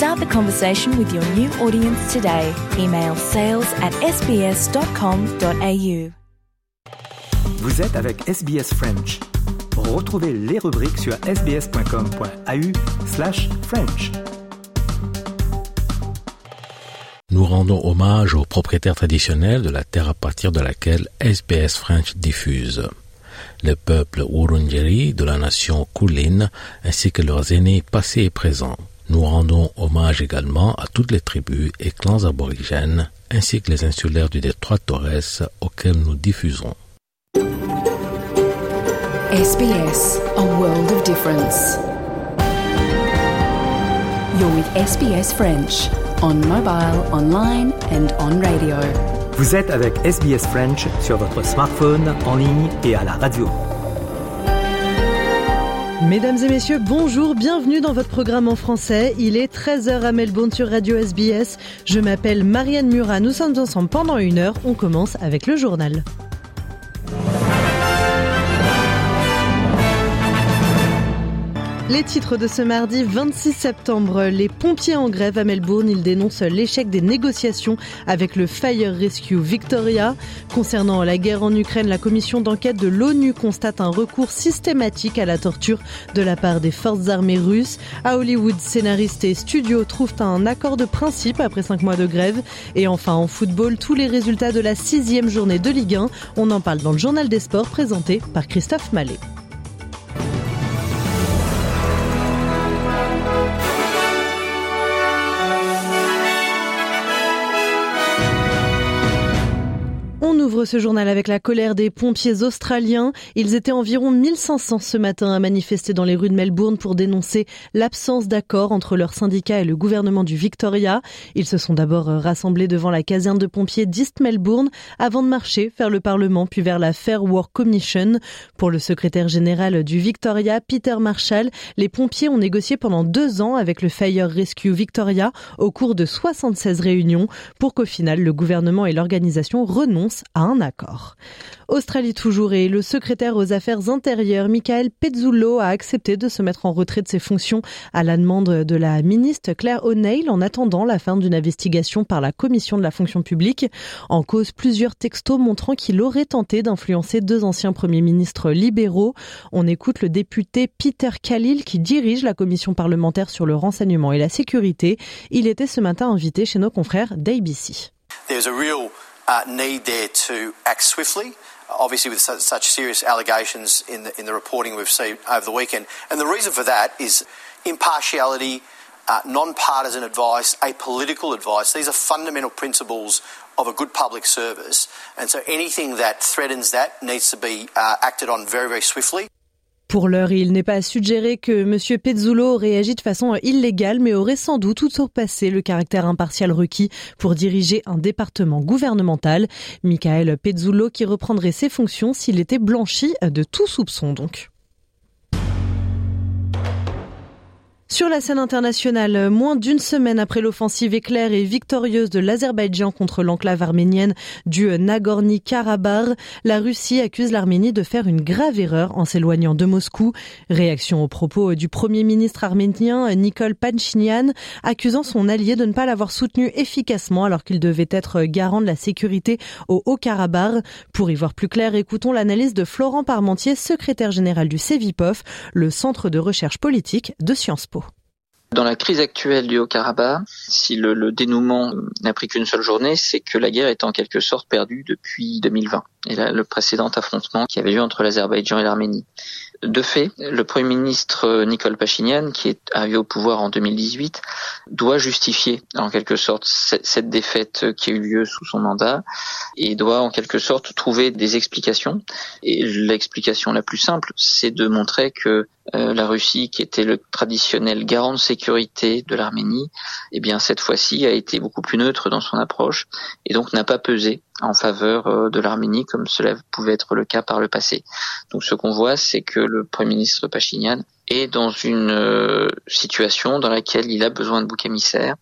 Start the conversation with your new audience today. Email sales at sbs.com.au. Vous êtes avec SBS French. Retrouvez les rubriques sur sbs.com.au slash French. Nous rendons hommage aux propriétaires traditionnels de la terre à partir de laquelle SBS French diffuse. Le peuple Wurundjeri de la nation Kulin ainsi que leurs aînés passés et présents. Nous rendons hommage également à toutes les tribus et clans aborigènes ainsi que les insulaires du détroit Torres auxquels nous diffusons. SBS, a world of difference. You're with SBS French on mobile, online and on radio. Vous êtes avec SBS French sur votre smartphone, en ligne et à la radio. Mesdames et messieurs, bonjour, bienvenue dans votre programme en français. Il est 13h à Melbourne sur Radio SBS. Je m'appelle Marianne Murat, nous sommes ensemble pendant une heure. On commence avec le journal. Les titres de ce mardi 26 septembre. Les pompiers en grève à Melbourne. Ils dénoncent l'échec des négociations avec le Fire Rescue Victoria. Concernant la guerre en Ukraine, la commission d'enquête de l'ONU constate un recours systématique à la torture de la part des forces armées russes. À Hollywood, scénaristes et studios trouvent un accord de principe après cinq mois de grève. Et enfin, en football, tous les résultats de la sixième journée de Ligue 1. On en parle dans le journal des sports présenté par Christophe Mallet. Ouvre ce journal avec la colère des pompiers australiens. Ils étaient environ 1500 ce matin à manifester dans les rues de Melbourne pour dénoncer l'absence d'accord entre leurs syndicats et le gouvernement du Victoria. Ils se sont d'abord rassemblés devant la caserne de pompiers d'East Melbourne avant de marcher vers le Parlement puis vers la Fair Work Commission. Pour le secrétaire général du Victoria, Peter Marshall, les pompiers ont négocié pendant deux ans avec le Fire Rescue Victoria au cours de 76 réunions pour qu'au final le gouvernement et l'organisation renoncent à un accord. Australie toujours et le secrétaire aux affaires intérieures Michael Pezzullo a accepté de se mettre en retrait de ses fonctions à la demande de la ministre Claire O'Neill en attendant la fin d'une investigation par la commission de la fonction publique. En cause plusieurs textos montrant qu'il aurait tenté d'influencer deux anciens premiers ministres libéraux. On écoute le député Peter Khalil qui dirige la commission parlementaire sur le renseignement et la sécurité. Il était ce matin invité chez nos confrères d'ABC. A uh, need there to act swiftly. Obviously, with such, such serious allegations in the, in the reporting we've seen over the weekend. And the reason for that is impartiality, uh, non partisan advice, apolitical advice. These are fundamental principles of a good public service. And so anything that threatens that needs to be uh, acted on very, very swiftly. Pour l'heure, il n'est pas à suggérer que M. Pezzullo agi de façon illégale, mais aurait sans doute outrepassé le caractère impartial requis pour diriger un département gouvernemental. Michael Pezzullo qui reprendrait ses fonctions s'il était blanchi de tout soupçon donc. Sur la scène internationale, moins d'une semaine après l'offensive éclair et victorieuse de l'Azerbaïdjan contre l'enclave arménienne du Nagorno-Karabakh, la Russie accuse l'Arménie de faire une grave erreur en s'éloignant de Moscou. Réaction aux propos du premier ministre arménien Nikol Pachinian, accusant son allié de ne pas l'avoir soutenu efficacement alors qu'il devait être garant de la sécurité au Haut-Karabakh. Pour y voir plus clair, écoutons l'analyse de Florent Parmentier, secrétaire général du CEVIPOF, le centre de recherche politique de Sciences Po. Dans la crise actuelle du Haut-Karabakh, si le, le dénouement n'a pris qu'une seule journée, c'est que la guerre est en quelque sorte perdue depuis 2020 et là, le précédent affrontement qui avait lieu entre l'Azerbaïdjan et l'Arménie. De fait, le Premier ministre Nicole Pachinian, qui est arrivé au pouvoir en 2018, doit justifier en quelque sorte cette défaite qui a eu lieu sous son mandat et doit en quelque sorte trouver des explications. Et l'explication la plus simple, c'est de montrer que euh, la Russie, qui était le traditionnel garant de sécurité de l'Arménie, eh bien cette fois-ci a été beaucoup plus neutre dans son approche et donc n'a pas pesé en faveur euh, de l'Arménie comme cela pouvait être le cas par le passé. Donc ce qu'on voit, c'est que le Premier ministre Pachinian est dans une euh, situation dans laquelle il a besoin de bouc émissaire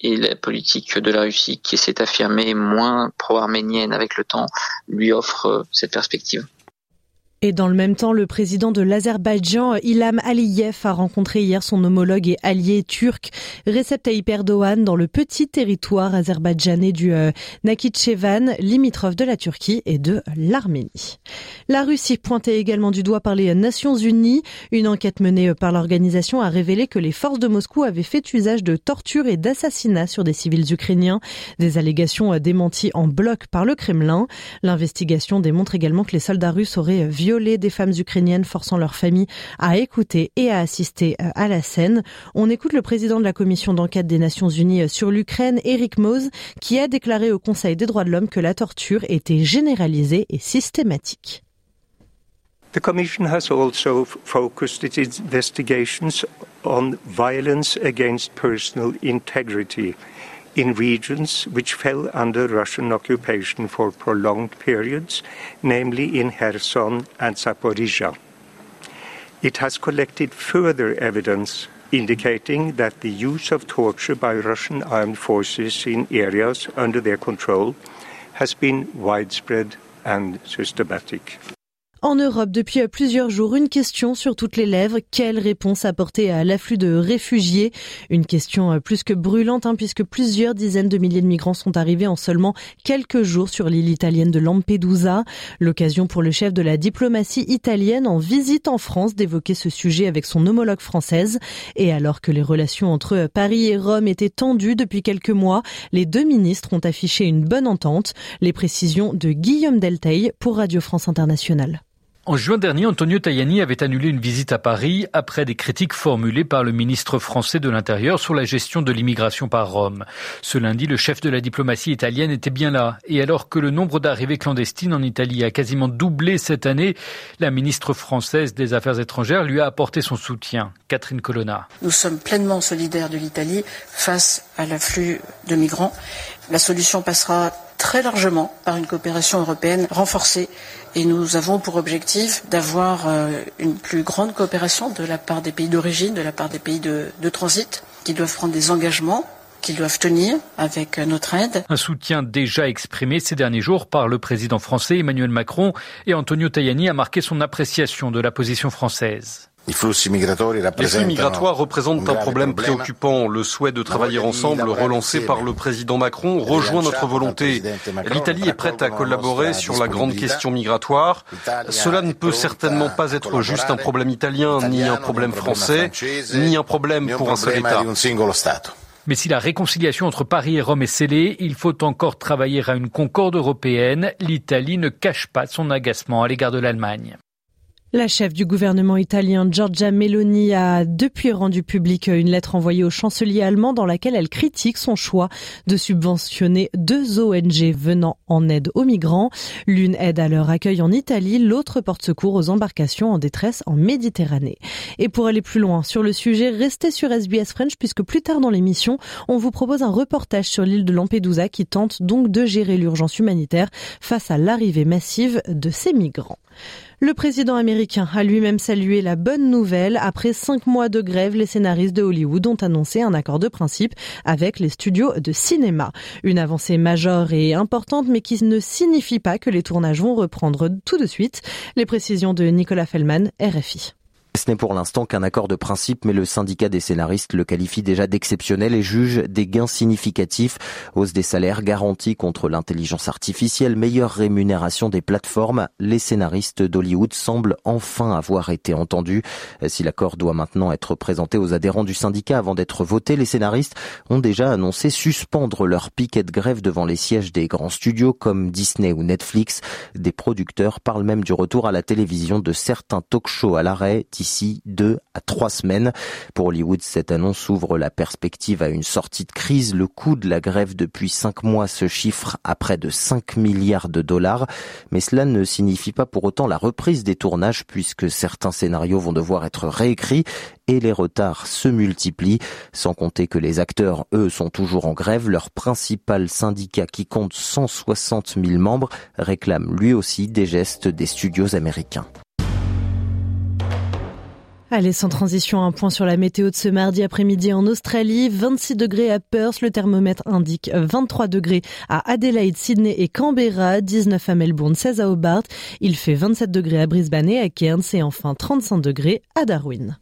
et la politique de la Russie qui s'est affirmée moins pro-arménienne avec le temps lui offre cette perspective. Et dans le même temps, le président de l'Azerbaïdjan, Ilham Aliyev, a rencontré hier son homologue et allié turc Recep Tayyip Erdogan dans le petit territoire azerbaïdjanais du euh, Nakhichevan, limitrophe de la Turquie et de l'Arménie. La Russie, pointée également du doigt par les Nations Unies, une enquête menée par l'organisation a révélé que les forces de Moscou avaient fait usage de torture et d'assassinats sur des civils ukrainiens, des allégations démenties en bloc par le Kremlin. L'investigation démontre également que les soldats russes auraient violer des femmes ukrainiennes forçant leur famille à écouter et à assister euh, à la scène. On écoute le président de la commission d'enquête des Nations Unies euh, sur l'Ukraine, Eric Mose, qui a déclaré au Conseil des droits de l'homme que la torture était généralisée et systématique. The Commission has also focused its investigations on violence against personal integrity. In regions which fell under Russian occupation for prolonged periods, namely in Kherson and Zaporizhia. It has collected further evidence indicating that the use of torture by Russian armed forces in areas under their control has been widespread and systematic. En Europe, depuis plusieurs jours, une question sur toutes les lèvres. Quelle réponse apporter à l'afflux de réfugiés? Une question plus que brûlante, hein, puisque plusieurs dizaines de milliers de migrants sont arrivés en seulement quelques jours sur l'île italienne de Lampedusa. L'occasion pour le chef de la diplomatie italienne en visite en France d'évoquer ce sujet avec son homologue française. Et alors que les relations entre Paris et Rome étaient tendues depuis quelques mois, les deux ministres ont affiché une bonne entente. Les précisions de Guillaume Delteil pour Radio France Internationale. En juin dernier, Antonio Tajani avait annulé une visite à Paris après des critiques formulées par le ministre français de l'Intérieur sur la gestion de l'immigration par Rome. Ce lundi, le chef de la diplomatie italienne était bien là. Et alors que le nombre d'arrivées clandestines en Italie a quasiment doublé cette année, la ministre française des Affaires étrangères lui a apporté son soutien. Catherine Colonna. Nous sommes pleinement solidaires de l'Italie face à l'afflux de migrants. La solution passera très largement par une coopération européenne renforcée et nous avons pour objectif d'avoir euh, une plus grande coopération de la part des pays d'origine, de la part des pays de, de transit, qui doivent prendre des engagements qu'ils doivent tenir avec notre aide. Un soutien déjà exprimé ces derniers jours par le président français Emmanuel Macron et Antonio Tajani a marqué son appréciation de la position française. Les flux migratoires représentent un problème préoccupant. Le souhait de travailler ensemble, relancé par le président Macron, rejoint notre volonté. L'Italie est prête à collaborer sur la grande question migratoire. Cela ne peut certainement pas être juste un problème italien, ni un problème français, ni un problème pour un seul État. Mais si la réconciliation entre Paris et Rome est scellée, il faut encore travailler à une concorde européenne. L'Italie ne cache pas son agacement à l'égard de l'Allemagne. La chef du gouvernement italien Giorgia Meloni a depuis rendu public une lettre envoyée au chancelier allemand dans laquelle elle critique son choix de subventionner deux ONG venant en aide aux migrants. L'une aide à leur accueil en Italie, l'autre porte secours aux embarcations en détresse en Méditerranée. Et pour aller plus loin sur le sujet, restez sur SBS French puisque plus tard dans l'émission, on vous propose un reportage sur l'île de Lampedusa qui tente donc de gérer l'urgence humanitaire face à l'arrivée massive de ces migrants. Le président américain a lui-même salué la bonne nouvelle. Après cinq mois de grève, les scénaristes de Hollywood ont annoncé un accord de principe avec les studios de cinéma. Une avancée majeure et importante, mais qui ne signifie pas que les tournages vont reprendre tout de suite. Les précisions de Nicolas Fellman, RFI. Ce n'est pour l'instant qu'un accord de principe, mais le syndicat des scénaristes le qualifie déjà d'exceptionnel et juge des gains significatifs. Hausse des salaires garantis contre l'intelligence artificielle, meilleure rémunération des plateformes. Les scénaristes d'Hollywood semblent enfin avoir été entendus. Si l'accord doit maintenant être présenté aux adhérents du syndicat avant d'être voté, les scénaristes ont déjà annoncé suspendre leur piquet de grève devant les sièges des grands studios comme Disney ou Netflix. Des producteurs parlent même du retour à la télévision de certains talk-shows à l'arrêt deux à trois semaines. Pour Hollywood, cette annonce ouvre la perspective à une sortie de crise. Le coût de la grève depuis cinq mois se chiffre à près de 5 milliards de dollars. Mais cela ne signifie pas pour autant la reprise des tournages puisque certains scénarios vont devoir être réécrits et les retards se multiplient, sans compter que les acteurs, eux, sont toujours en grève. Leur principal syndicat, qui compte 160 000 membres, réclame lui aussi des gestes des studios américains. Allez, sans transition, un point sur la météo de ce mardi après-midi en Australie. 26 degrés à Perth, le thermomètre indique 23 degrés à Adelaide, Sydney et Canberra, 19 à Melbourne, 16 à Hobart. Il fait 27 degrés à Brisbane et à Cairns et enfin 35 degrés à Darwin.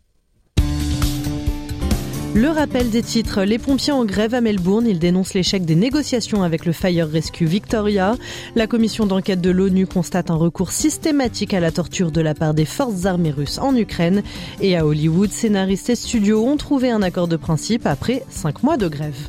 Le rappel des titres. Les pompiers en grève à Melbourne. Ils dénoncent l'échec des négociations avec le Fire Rescue Victoria. La commission d'enquête de l'ONU constate un recours systématique à la torture de la part des forces armées russes en Ukraine. Et à Hollywood, scénaristes et studios ont trouvé un accord de principe après cinq mois de grève.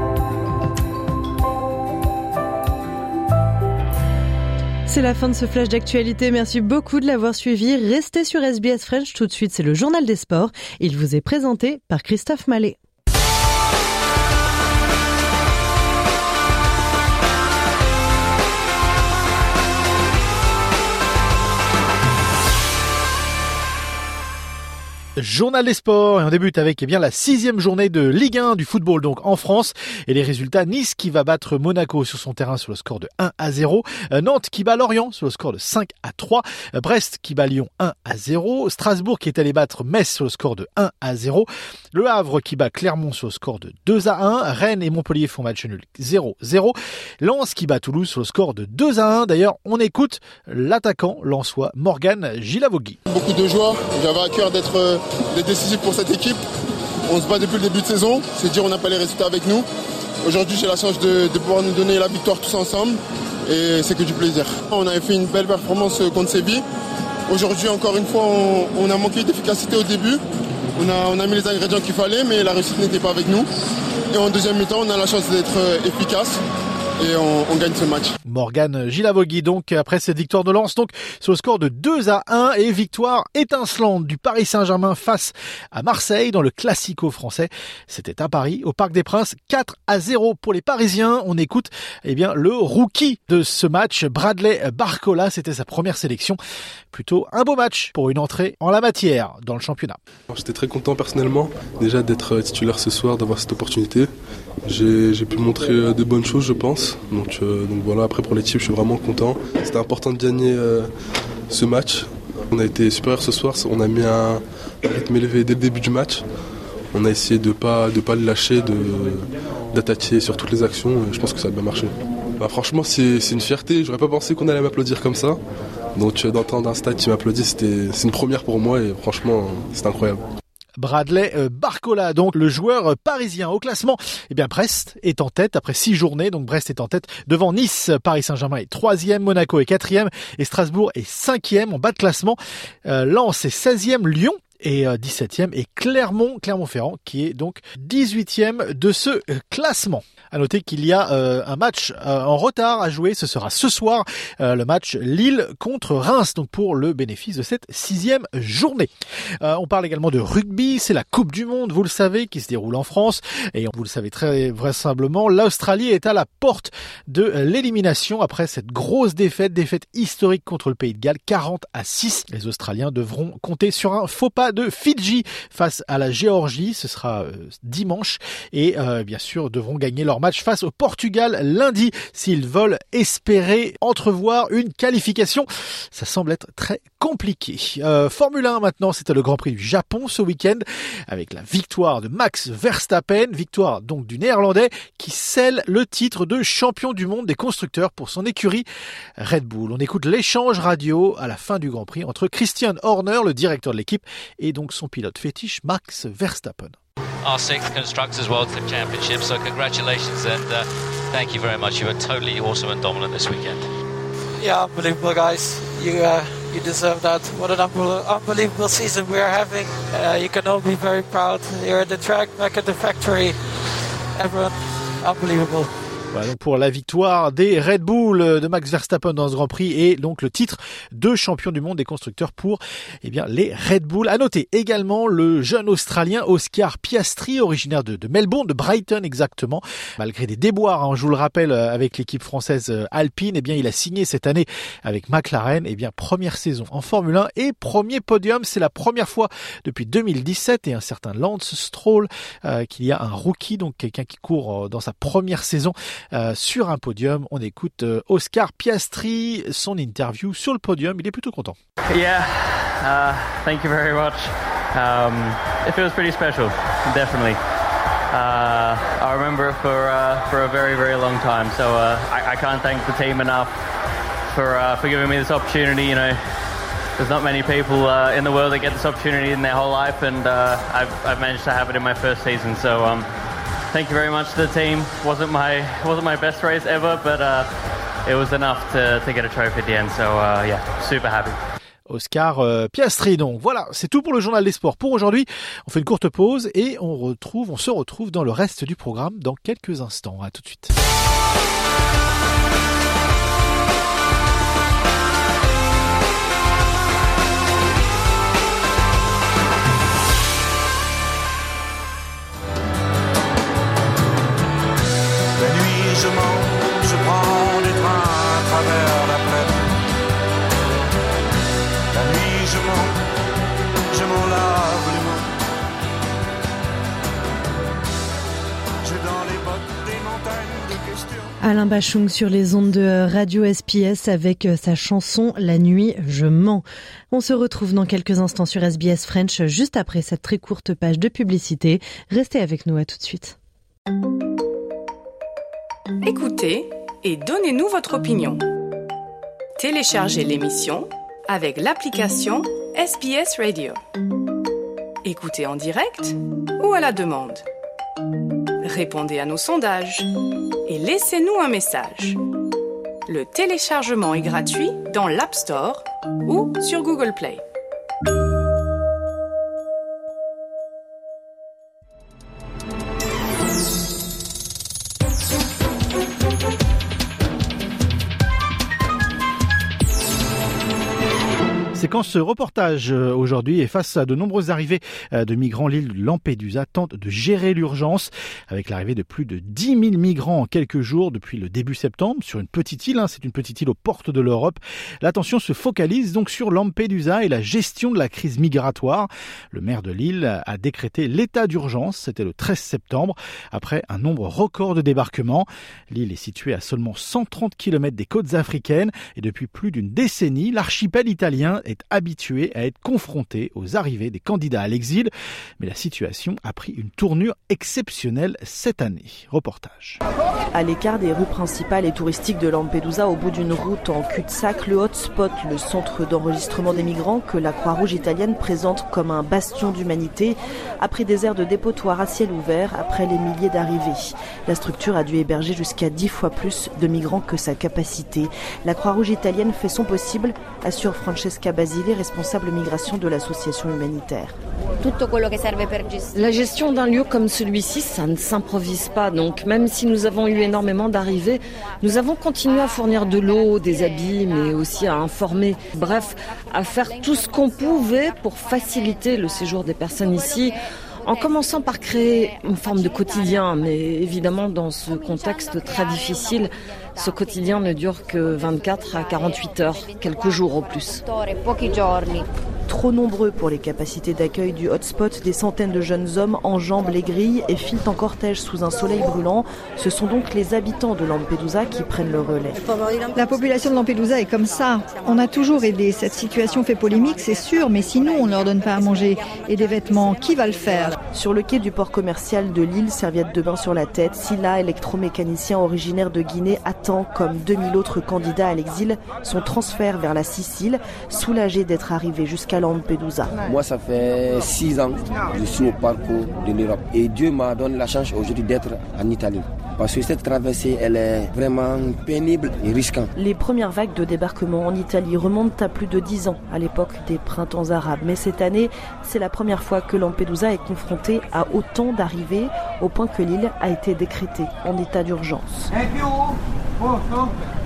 C'est la fin de ce flash d'actualité. Merci beaucoup de l'avoir suivi. Restez sur SBS French. Tout de suite, c'est le journal des sports. Il vous est présenté par Christophe Mallet. Journal des sports et on débute avec eh bien la sixième journée de Ligue 1 du football donc en France. Et les résultats Nice qui va battre Monaco sur son terrain sur le score de 1 à 0, euh, Nantes qui bat Lorient sur le score de 5 à 3, euh, Brest qui bat Lyon 1 à 0, Strasbourg qui est allé battre Metz sur le score de 1 à 0, Le Havre qui bat Clermont sur le score de 2 à 1, Rennes et Montpellier font match nul 0-0, Lens qui bat Toulouse sur le score de 2 à 1. D'ailleurs, on écoute l'attaquant lensois Morgan Gilavogui. Beaucoup de joie, j'avais à cœur d'être euh, des décisifs pour cette équipe. On se bat depuis le début de saison, c'est dire on n'a pas les résultats avec nous. Aujourd'hui j'ai la chance de, pouvoir nous donner la victoire tous ensemble et c'est que du plaisir. On avait fait une belle performance contre Séville. Aujourd'hui encore une fois on, a manqué d'efficacité au début. On a, on a mis les ingrédients qu'il fallait mais la réussite n'était pas avec nous. Et en deuxième mi-temps on a la chance d'être euh, efficace et on, gagne ce match. Morgan Gilavogui donc après cette victoire de Lens donc sur le score de 2 à 1 et victoire étincelante du Paris Saint-Germain face à Marseille dans le classico français. C'était à Paris au Parc des Princes 4 à 0 pour les Parisiens. On écoute eh bien le rookie de ce match Bradley Barcola, c'était sa première sélection. Plutôt un beau match pour une entrée en la matière dans le championnat. J'étais très content personnellement déjà d'être titulaire ce soir, d'avoir cette opportunité. J'ai pu montrer euh, de bonnes choses je pense. Donc, euh, donc voilà, après pour l'équipe, je suis vraiment content. C'était important de gagner euh, ce match. On a été supérieur ce soir, on a mis un rythme élevé dès le début du match. On a essayé de ne pas, de pas le lâcher, d'attaquer sur toutes les actions et je pense que ça a bien marché. Bah, franchement, c'est une fierté. J'aurais pas pensé qu'on allait m'applaudir comme ça. Donc euh, d'entendre un stade qui m'applaudit, c'est une première pour moi et franchement, c'est incroyable. Bradley euh, Barcola, donc le joueur euh, parisien au classement. Eh bien, Brest est en tête après six journées. Donc Brest est en tête devant Nice. Paris Saint-Germain est troisième, Monaco est quatrième et Strasbourg est cinquième en bas de classement. Euh, Lens est 16e, Lyon et 17e et Clermont, Clermont-Ferrand qui est donc 18e de ce classement. À noter qu'il y a euh, un match euh, en retard à jouer. Ce sera ce soir euh, le match Lille contre Reims, donc pour le bénéfice de cette sixième journée. on parle également de rugby. C'est la Coupe du Monde, vous le savez, qui se déroule en France. Et vous le savez très vraisemblablement, l'Australie est à la porte de l'élimination après cette grosse défaite, défaite historique contre le Pays de Galles, 40 à 6. Les Australiens devront compter sur un faux pas de Fidji face à la Géorgie. Ce sera dimanche et bien sûr devront gagner leur match face au Portugal lundi s'ils veulent espérer entrevoir une qualification. Ça semble être très compliqué. Euh, Formule 1 maintenant, c'était le Grand Prix du Japon ce week-end avec la victoire de Max Verstappen, victoire donc du Néerlandais qui scelle le titre de champion du monde des constructeurs pour son écurie Red Bull. On écoute l'échange radio à la fin du Grand Prix entre Christian Horner, le directeur de l'équipe, et donc son pilote fétiche Max Verstappen. Our sixth Constructors World Championship. So congratulations and uh, thank you very much. You were totally awesome and dominant this weekend. Yeah, unbelievable, guys. You uh, you deserve that. What an unbelievable season we are having. Uh, you can all be very proud. You're at the track, back at the factory. Everyone, unbelievable. Donc pour la victoire des Red Bull de Max Verstappen dans ce Grand Prix et donc le titre de champion du monde des constructeurs pour eh bien les Red Bull. À noter également le jeune Australien Oscar Piastri, originaire de, Melbourne, de Brighton exactement. Malgré des déboires, hein, je vous le rappelle, avec l'équipe française euh, Alpine, eh bien il a signé cette année avec McLaren. Eh bien première saison en Formule 1 et premier podium. C'est la première fois depuis 2017 et un certain Lance Stroll euh, qu'il y a un rookie, donc quelqu'un qui court euh, dans sa première saison euh, sur un podium. On écoute euh, Oscar Piastri, son interview sur le podium. Il est plutôt content. Yeah, uh, thank you very much. Um, it feels pretty special, definitely. Uh, I remember for uh, for a very very long time, so uh, I, I, can't thank the team enough for uh, for giving me this opportunity. You know, there's not many people uh, in the world that get this opportunity in their whole life, and uh, I've I've managed to have it in my first season. So um, thank you very much to the team. wasn't my wasn't my best race ever, but uh, it was enough to, to get a trophy at the end. So uh, yeah, super happy. Oscar euh, Piastri. Donc voilà, c'est tout pour le journal des sports pour aujourd'hui. On fait une courte pause et on retrouve, on se retrouve dans le reste du programme dans quelques instants. À tout de suite. Alain Bachung sur les ondes de Radio SPS avec euh, sa chanson La nuit, je mens. On se retrouve dans quelques instants sur SBS French juste après cette très courte page de publicité. Restez avec nous à tout de suite. Écoutez et donnez-nous votre opinion. Téléchargez l'émission avec l'application SBS Radio. Écoutez en direct ou à la demande. Répondez à nos sondages et laissez-nous un message. Le téléchargement est gratuit dans l'App Store ou sur Google Play. Quand ce reportage euh, aujourd'hui est face à de nombreuses arrivées euh, de migrants, l'île Lampedusa tente de gérer l'urgence avec l'arrivée de plus de 10 000 migrants en quelques jours depuis le début septembre sur une petite île. Hein, c'est une petite île aux portes de l'Europe. L'attention se focalise donc sur Lampedusa et la gestion de la crise migratoire. Le maire de l'île a décrété l'état d'urgence. C'était le 13 septembre après un nombre record de débarquements. L'île est située à seulement 130 km des côtes africaines et depuis plus d'une décennie, l'archipel italien est habitué à être confronté aux arrivées des candidats à l'exil, mais la situation a pris une tournure exceptionnelle cette année. Reportage. À l'écart des rues principales et touristiques de Lampedusa, au bout d'une route en cul-de-sac, le hotspot, le centre d'enregistrement des migrants que la Croix-Rouge italienne présente comme un bastion d'humanité, a pris des airs de dépotoir à ciel ouvert après les milliers d'arrivées. La structure a dû héberger jusqu'à dix fois plus de migrants que sa capacité. La Croix-Rouge italienne fait son possible, assure Francesca Basile, responsable migration de l'association humanitaire. La gestion d'un lieu comme celui-ci, ça ne s'improvise pas. Donc même si nous avons eu énormément d'arrivées, nous avons continué à fournir de l'eau, des habits, mais aussi à informer. Bref, à faire tout ce qu'on pouvait pour faciliter le séjour des personnes ici en commençant par créer une forme de quotidien, mais évidemment dans ce contexte très difficile, ce quotidien ne dure que 24 à 48 heures, quelques jours au plus. Trop nombreux pour les capacités d'accueil du hotspot, des centaines de jeunes hommes enjambent les grilles et filent en cortège sous un soleil brûlant. Ce sont donc les habitants de Lampedusa qui prennent le relais. La population de Lampedusa est comme ça. On a toujours aidé. Cette situation fait polémique, c'est sûr, mais sinon on ne leur donne pas à manger et des vêtements. Qui va le faire? Sur le quai du port commercial de Lille, serviette de bain sur la tête, Silla, électromécanicien originaire de Guinée, attend, comme 2000 autres candidats à l'exil, son transfert vers la Sicile, soulagé d'être arrivé jusqu'à Lampedusa. Moi, ça fait six ans que je suis au parcours de l'Europe. Et Dieu m'a donné la chance aujourd'hui d'être en Italie. Parce que cette traversée, elle est vraiment pénible et risquante. Les premières vagues de débarquement en Italie remontent à plus de dix ans, à l'époque des printemps arabes. Mais cette année, c'est la première fois que Lampedusa est confrontée à autant d'arrivées, au point que l'île a été décrétée en état d'urgence. posto?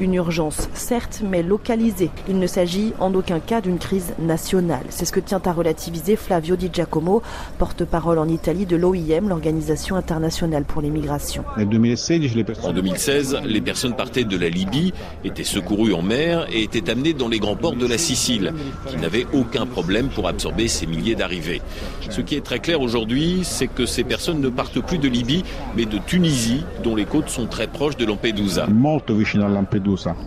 Une urgence, certes, mais localisée. Il ne s'agit en aucun cas d'une crise nationale. C'est ce que tient à relativiser Flavio Di Giacomo, porte-parole en Italie de l'OIM, l'Organisation internationale pour les migrations. En 2016, les personnes partaient de la Libye, étaient secourues en mer et étaient amenées dans les grands ports de la Sicile, qui n'avaient aucun problème pour absorber ces milliers d'arrivées. Ce qui est très clair aujourd'hui, c'est que ces personnes ne partent plus de Libye, mais de Tunisie, dont les côtes sont très proches de Lampedusa.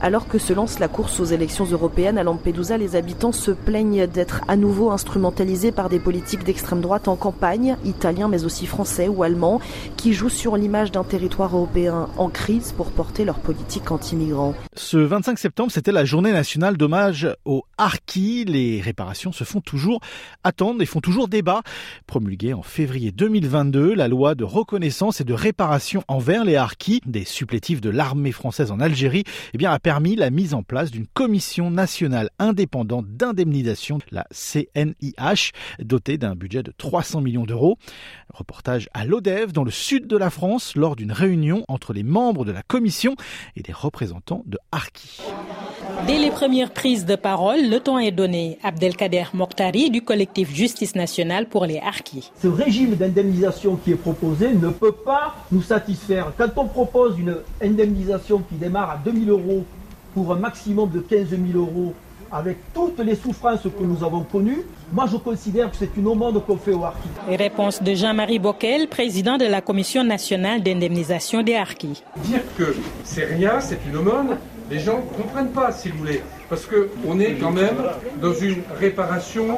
Alors que se lance la course aux élections européennes à Lampedusa, les habitants se plaignent d'être à nouveau instrumentalisés par des politiques d'extrême droite en campagne, italiens mais aussi français ou allemands, qui jouent sur l'image d'un territoire européen en crise pour porter leur politique anti-migrants. Ce 25 septembre, c'était la journée nationale d'hommage aux harkis. Les réparations se font toujours attendre et font toujours débat. Promulguée en février 2022, la loi de reconnaissance et de réparation envers les harkis, des supplétifs de l'armée française en Algérie, eh bien, a permis la mise en place d'une commission nationale indépendante d'indemnisation, la CNIH, dotée d'un budget de 300 millions d'euros. Reportage à l'ODEV, dans le sud de la France, lors d'une réunion entre les membres de la commission et des représentants de Harki. Dès les premières prises de parole, le temps est donné. Abdelkader Mokhtari du collectif Justice nationale pour les Harkis. Ce régime d'indemnisation qui est proposé ne peut pas nous satisfaire. Quand on propose une indemnisation qui démarre à 2000 euros pour un maximum de 15 000 euros avec toutes les souffrances que nous avons connues, moi je considère que c'est une aumône qu'on fait aux harkis. Réponse de Jean-Marie Bockel, président de la Commission nationale d'indemnisation des harkis. Dire que c'est rien, c'est une aumône, les gens ne comprennent pas, s'il vous plaît, parce qu'on est quand même dans une réparation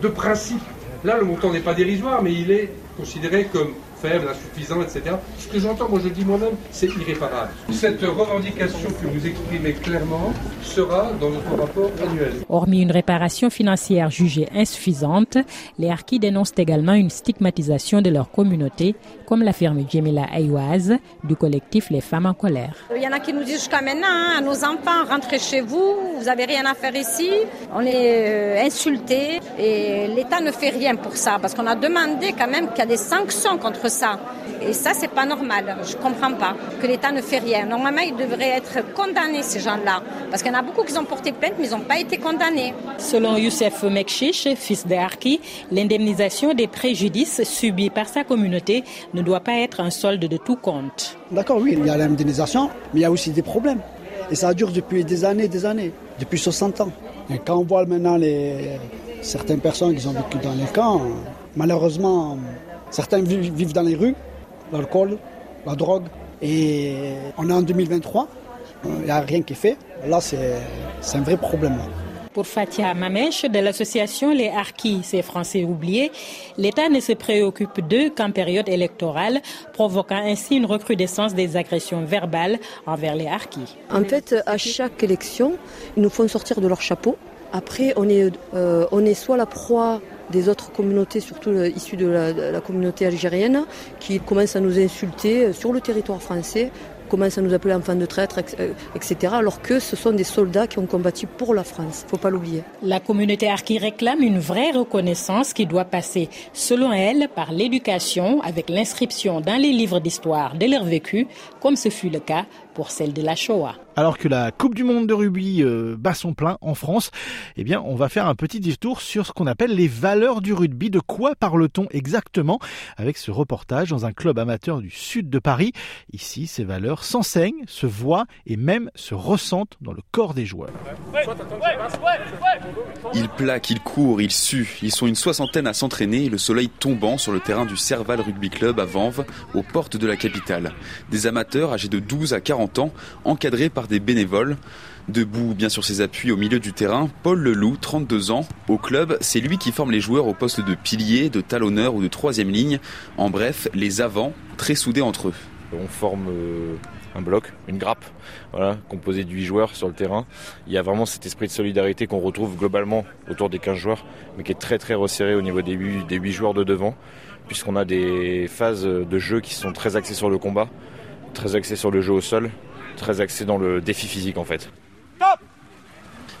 de principe. Là, le montant n'est pas dérisoire, mais il est considéré comme faible, insuffisant, etc. Ce que j'entends, moi je dis moi-même, c'est irréparable. Cette revendication que vous exprimez clairement sera dans notre rapport annuel. Hormis une réparation financière jugée insuffisante, les harkis dénoncent également une stigmatisation de leur communauté, comme l'affirme Jemila Ayouaz du collectif Les Femmes en colère. Il y en a qui nous disent jusqu'à maintenant, hein, à nos enfants, rentrez chez vous, vous n'avez rien à faire ici. On est euh, insultés et l'État ne fait rien pour ça, parce qu'on a demandé quand même qu'il y a des sanctions contre ça. Et ça, c'est pas normal. Je comprends pas que l'État ne fait rien. Normalement, ils devraient être condamnés, ces gens-là. Parce qu'il y en a beaucoup qui ont porté plainte, mais ils n'ont pas été condamnés. Selon Youssef Mekchiche, fils de Harki, l'indemnisation des préjudices subis par sa communauté ne doit pas être un solde de tout compte. D'accord, oui, il y a l'indemnisation, mais il y a aussi des problèmes. Et ça dure depuis des années, des années, depuis 60 ans. Et quand on voit maintenant les, certaines personnes qui ont vécu dans les camps, malheureusement, Certains vivent dans les rues, l'alcool, la drogue. Et on est en 2023, il n'y a rien qui est fait. Là, c'est un vrai problème. Pour Fatia Mamesh de l'association Les Harkis, ces Français oubliés, l'État ne se préoccupe d'eux qu'en période électorale, provoquant ainsi une recrudescence des agressions verbales envers les Harkis. En fait, à chaque élection, ils nous font sortir de leur chapeau. Après, on est, euh, soit la proie des autres communautés, surtout euh, issues de la, communauté algérienne, qui commencent à nous insulter euh, sur le territoire français commence à nous appeler enfants de traître, etc. Alors que ce sont des soldats qui ont combattu pour la France. Faut pas l'oublier. La communauté Harki réclame une vraie reconnaissance qui doit passer, selon elle, par l'éducation avec l'inscription dans les livres d'histoire de leur vécu, comme ce fut le cas pour celle de la Shoah. Alors que la Coupe du Monde de rugby euh, bat son plein en France, eh bien, on va faire un petit détour sur ce qu'on appelle les valeurs du rugby. De quoi parle-t-on exactement avec ce reportage dans un club amateur du sud de Paris? Ici, ces valeurs s'enseignent, se voient et même se ressentent dans le corps des joueurs. Ils plaquent, ils courent, ils suent. Ils sont une soixantaine à s'entraîner, le soleil tombant sur le terrain du Serval Rugby Club à Vanves, aux portes de la capitale. Des amateurs âgés de 12 à 40 ans, encadrés par des bénévoles. Debout bien sur ses appuis au milieu du terrain, Paul Leloup, 32 ans, au club, c'est lui qui forme les joueurs au poste de pilier, de talonneur ou de troisième ligne. En bref, les avants, très soudés entre eux. On forme euh, un bloc, une grappe, voilà, composée de 8 joueurs sur le terrain. Il y a vraiment cet esprit de solidarité qu'on retrouve globalement autour des 15 joueurs, mais qui est très très resserré au niveau des 8, des 8 joueurs de devant, puisqu'on a des phases de jeu qui sont très axées sur le combat, très axées sur le jeu au sol, très axé dans le défi physique en fait.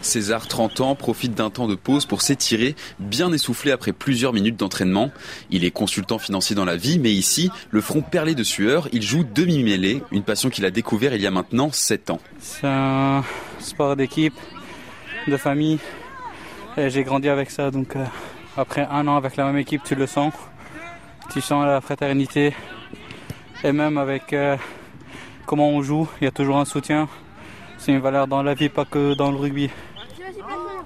César, 30 ans, profite d'un temps de pause pour s'étirer, bien essoufflé après plusieurs minutes d'entraînement. Il est consultant financier dans la vie, mais ici, le front perlé de sueur, il joue demi-mêlée, une passion qu'il a découvert il y a maintenant 7 ans. C'est un sport d'équipe, de famille, et j'ai grandi avec ça, donc euh, après un an avec la même équipe, tu le sens. Tu sens la fraternité, et même avec... Euh, comment on joue, il y a toujours un soutien. C'est une valeur dans la vie, pas que dans le rugby.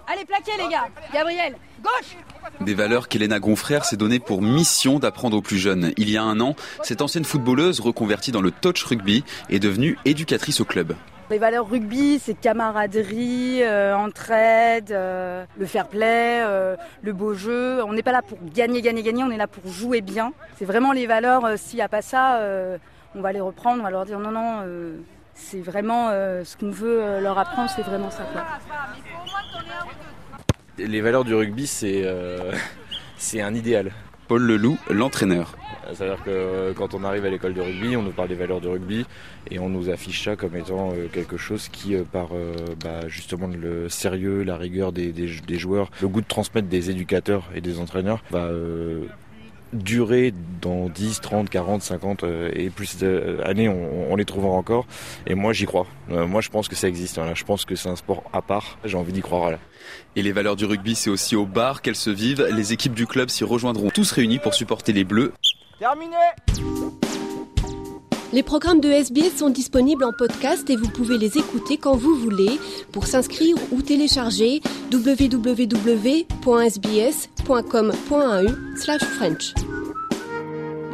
Allez, plaquez les gars Gabriel, gauche Des valeurs qu'Elena Gonfrère s'est donnée pour mission d'apprendre aux plus jeunes. Il y a un an, cette ancienne footballeuse reconvertie dans le touch rugby est devenue éducatrice au club. Les valeurs rugby, c'est camaraderie, euh, entraide, euh, le fair play, euh, le beau jeu. On n'est pas là pour gagner, gagner, gagner, on est là pour jouer bien. C'est vraiment les valeurs, s'il n'y a pas ça, on va les reprendre, on va leur dire non, non, euh, c'est vraiment euh, ce qu'on veut euh, leur apprendre, c'est vraiment ça. Les valeurs du rugby, c'est c'est un idéal. Paul Leloup, l'entraîneur. C'est-à-dire que quand on arrive à l'école de rugby, on nous parle des valeurs du rugby et on nous affiche ça comme étant quelque chose qui, par bah, justement le sérieux, la rigueur des, des, joueurs, le goût de transmettre des éducateurs et des entraîneurs, va durer dans 10, 30, 40, 50 et plus d'années, on, on, les trouvera encore. Et moi, j'y crois. Euh, moi, je pense que ça existe. Je pense que c'est un sport à part. J'ai envie d'y croire. Et les valeurs du rugby, c'est aussi au bar qu'elles se vivent. Les équipes du club s'y rejoindront tous réunis pour supporter les Bleus. Terminé les programmes de SBS sont disponibles en podcast et vous pouvez les écouter quand vous voulez. Pour s'inscrire ou télécharger, www.sbs.com.au/french.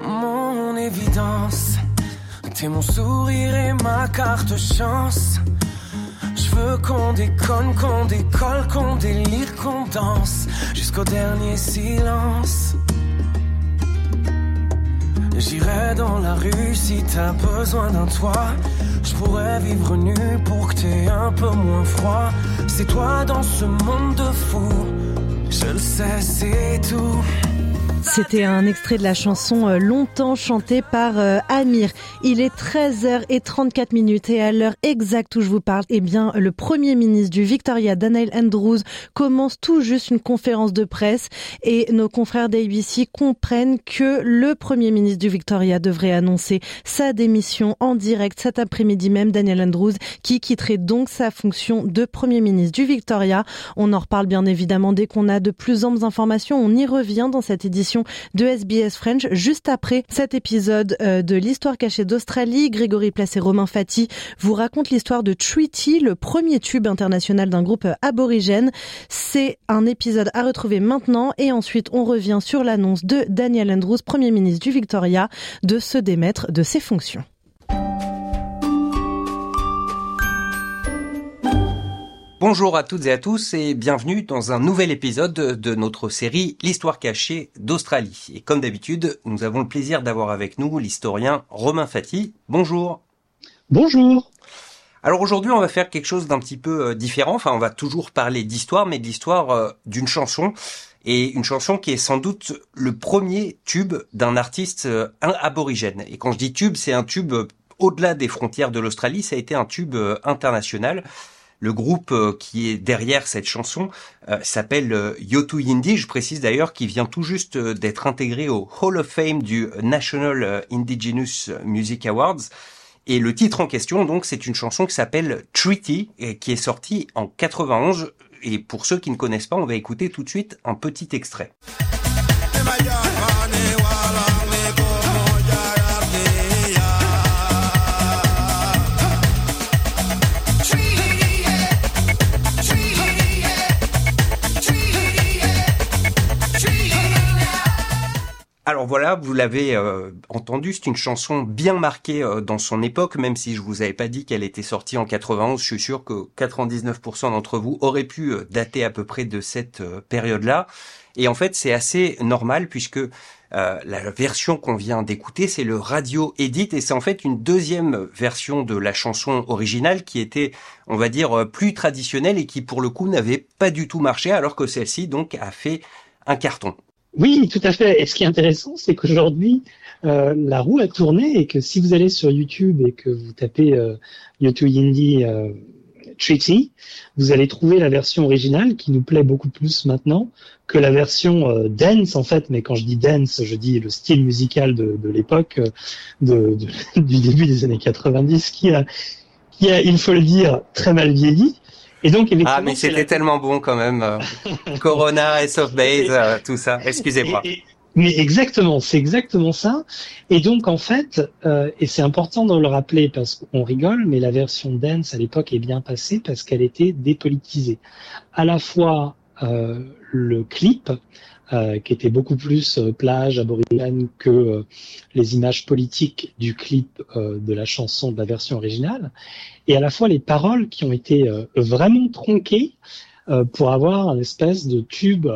Mon évidence, t'es mon sourire et ma carte chance. Je veux qu'on déconne, qu'on décolle, qu'on délire, qu'on danse jusqu'au dernier silence. J'irai dans la rue si t'as besoin d'un toit. Je pourrais vivre nu pour que t'aies un peu moins froid. C'est toi dans ce monde de fou. Je le sais, c'est tout. C'était un extrait de la chanson euh, longtemps chantée par euh, Amir. Il est 13h34 minutes et à l'heure exacte où je vous parle, eh bien, le premier ministre du Victoria, Daniel Andrews, commence tout juste une conférence de presse et nos confrères d'ABC comprennent que le premier ministre du Victoria devrait annoncer sa démission en direct cet après-midi même, Daniel Andrews, qui quitterait donc sa fonction de premier ministre du Victoria. On en reparle bien évidemment dès qu'on a de plus amples informations. On y revient dans cette édition de SBS French. Juste après cet épisode euh, de l'histoire cachée d'Australie, Grégory Place et Romain Fati vous racontent l'histoire de Treaty, le premier tube international d'un groupe aborigène. C'est un épisode à retrouver maintenant et ensuite on revient sur l'annonce de Daniel Andrews, premier ministre du Victoria, de se démettre de ses fonctions. Bonjour à toutes et à tous et bienvenue dans un nouvel épisode de notre série L'histoire cachée d'Australie. Et comme d'habitude, nous avons le plaisir d'avoir avec nous l'historien Romain Fati. Bonjour. Bonjour. Alors aujourd'hui, on va faire quelque chose d'un petit peu euh, différent. Enfin, on va toujours parler d'histoire, mais de l'histoire euh, d'une chanson. Et une chanson qui est sans doute le premier tube d'un artiste euh, aborigène. Et quand je dis tube, c'est un tube au-delà des frontières de l'Australie, ça a été un tube international. Le groupe qui est derrière cette chanson s'appelle Yotu Yindi. Je précise d'ailleurs qu'il vient tout juste d'être intégré au Hall of Fame du National Indigenous Music Awards. Et le titre en question, donc, c'est une chanson qui s'appelle Treaty, et qui est sortie en 91. Et pour ceux qui ne connaissent pas, on va écouter tout de suite un petit extrait. Alors voilà, vous l'avez euh, entendu, c'est une chanson bien marquée euh, dans son époque, même si je vous avais pas dit qu'elle était sortie en 91, je suis sûr que 99% d'entre vous auraient pu euh, dater à peu près de cette période-là. Et en fait, c'est assez normal puisque la version qu'on vient d'écouter, c'est le radio edit et c'est en fait une deuxième version de la chanson originale qui était, on va dire, plus traditionnelle et qui pour le coup n'avait pas du tout marché alors que celle-ci donc a fait un carton. Oui, tout à fait. Et ce qui est intéressant, c'est qu'aujourd'hui, euh, la roue a tourné et que si vous allez sur YouTube et que vous tapez euh, YouTube Indie euh, Treaty, vous allez trouver la version originale qui nous plaît beaucoup plus maintenant que la version dance en fait. Mais quand je dis dance, je dis le style musical de, l'époque, de, de, du début des années 90, qui a, qui a, il faut le dire, très mal vieilli. Et donc, ah, mais c'était tellement bon quand même. Corona, S of Base, euh, tout ça. Excusez-moi. Mais exactement, c'est exactement ça. Et donc en fait, euh, et c'est important de le rappeler parce qu'on rigole, mais la version dance à l'époque est bien passée parce qu'elle était dépolitisée. À la fois euh, le clip, euh, qui était beaucoup plus euh, plage aborigène que euh, les images politiques du clip de la chanson de la version originale, et à la fois les paroles qui ont été vraiment tronquées pour avoir un espèce de tube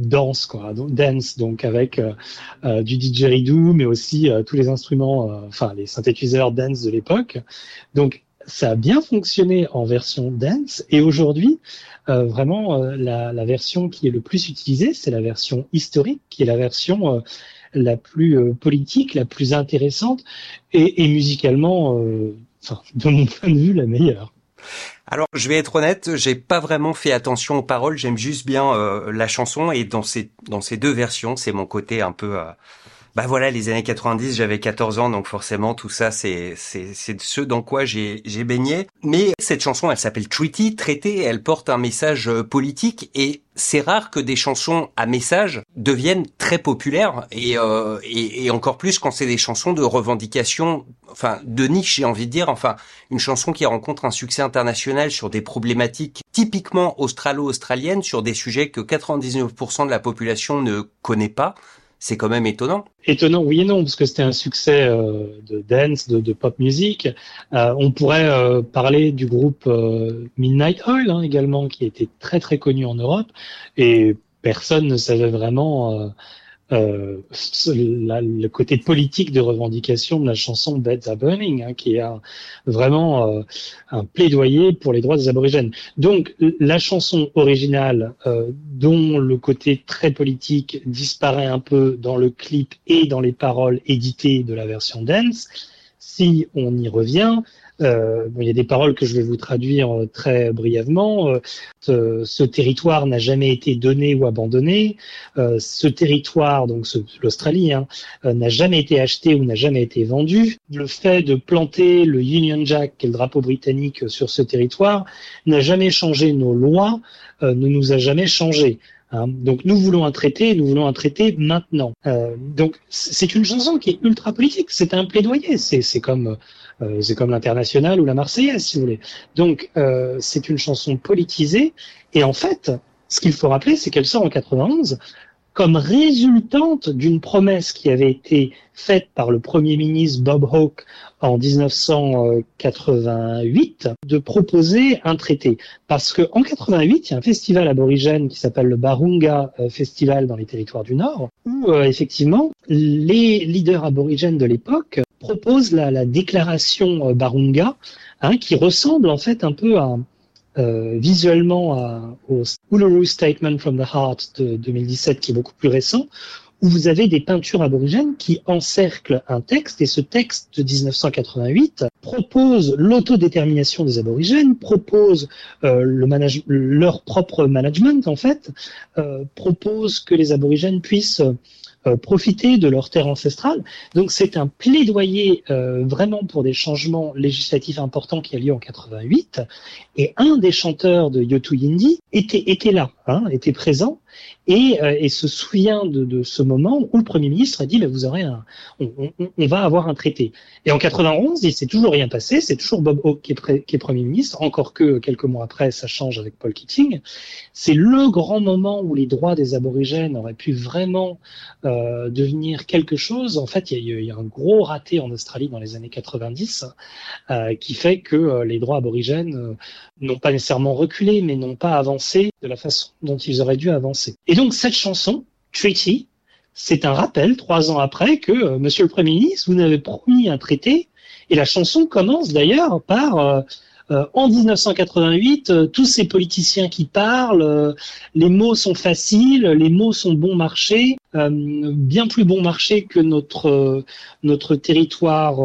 danse quoi dance donc avec du didgeridoo mais aussi tous les instruments enfin les synthétiseurs dance de l'époque. Donc ça a bien fonctionné en version dance et aujourd'hui euh, vraiment euh, la, la, version qui est le plus utilisée, c'est la version historique, qui est la version euh, la plus politique, la plus intéressante et, et musicalement, enfin, de mon point de vue, la meilleure. Alors, je vais être honnête, j'ai pas vraiment fait attention aux paroles. J'aime juste bien la chanson et dans ces dans ces deux versions, c'est mon côté un peu bah voilà, les années 90, j'avais 14 ans, donc forcément tout ça, c'est c'est c'est ce dans quoi j'ai j'ai baigné. Mais cette chanson, elle s'appelle Treaty, traité, elle porte un message euh, politique. Et c'est rare que des chansons à message deviennent très populaires. Et, euh, et, encore plus quand c'est des chansons de revendication, enfin de niche, j'ai envie de dire, enfin une chanson qui rencontre un succès international sur des problématiques typiquement australo-australiennes, sur des sujets que 99% de la population ne connaît pas c'est quand même étonnant. Étonnant, oui et non, parce que c'était un succès euh, de dance, de, pop music. Euh, on pourrait euh, parler du groupe Midnight Oil hein, également, qui était très très connu en Europe, et personne ne savait vraiment euh, le côté politique de revendication de la chanson Beds Are Burning, hein, qui est vraiment euh, un plaidoyer pour les droits des aborigènes. Donc la chanson originale, euh, dont le côté très politique disparaît un peu dans le clip et dans les paroles éditées de la version dance, si on y revient, euh, il y a des paroles que je vais vous traduire euh, très brièvement. Euh, ce, territoire n'a jamais été donné ou abandonné. Euh, ce territoire, donc l'Australie, hein, n'a jamais été acheté ou n'a jamais été vendu. Le fait de planter le Union Jack, qui est le drapeau britannique, sur ce territoire, n'a jamais changé nos lois, ne nous a jamais changé. Hein. Donc nous voulons un traité, nous voulons un traité maintenant. Euh, donc c'est une chanson qui est ultra politique, c'est un plaidoyer, c'est comme euh, c'est comme l'international ou la Marseillaise si vous voulez. Donc euh, c'est une chanson politisée et en fait ce qu'il faut rappeler c'est qu'elle sort en 91 comme résultante d'une promesse qui avait été faite par le Premier ministre Bob Hawke en 1988 de proposer un traité. Parce qu'en 88, il y a un festival aborigène qui s'appelle le Barunga euh, Festival dans les territoires du Nord, où euh, effectivement les leaders aborigènes de l'époque proposent la, la déclaration euh, Barunga, hein, qui ressemble en fait un peu à euh, visuellement au Uluru Statement from the Heart de 2017, qui est beaucoup plus récent, où vous avez des peintures aborigènes qui encerclent un texte, et ce texte de 1988 propose l'autodétermination des aborigènes, propose euh, le leur propre management en fait, euh, propose que les aborigènes puissent profiter de leur terre ancestrale. Donc c'est un plaidoyer euh, vraiment pour des changements législatifs importants qui a lieu en 88. Et un des chanteurs de Yotu Yindi était, était là, hein, était présent et, euh, et se souvient de, de, ce moment où le Premier ministre a dit, vous aurez un, on, on, on, va avoir un traité. Et en 91, il s'est toujours rien passé, c'est toujours Bob Hawke qui est, qui est, Premier ministre, encore que quelques mois après, ça change avec Paul Keating. C'est le grand moment où les droits des aborigènes auraient pu vraiment euh, devenir quelque chose. En fait, il y, a, y, a, un gros raté en Australie dans les années 90 euh, qui fait que euh, les droits aborigènes euh, n'ont pas nécessairement reculé, mais n'ont pas avancé de la façon dont ils auraient dû avancer. Et donc cette chanson, Treaty, c'est un rappel trois ans après que euh, Monsieur le Premier ministre, vous n'avez promis un traité. Et la chanson commence d'ailleurs par euh, en 1988, euh, tous ces politiciens qui parlent, euh, les mots sont faciles, les mots sont bon marché, bien plus bon marché que notre notre territoire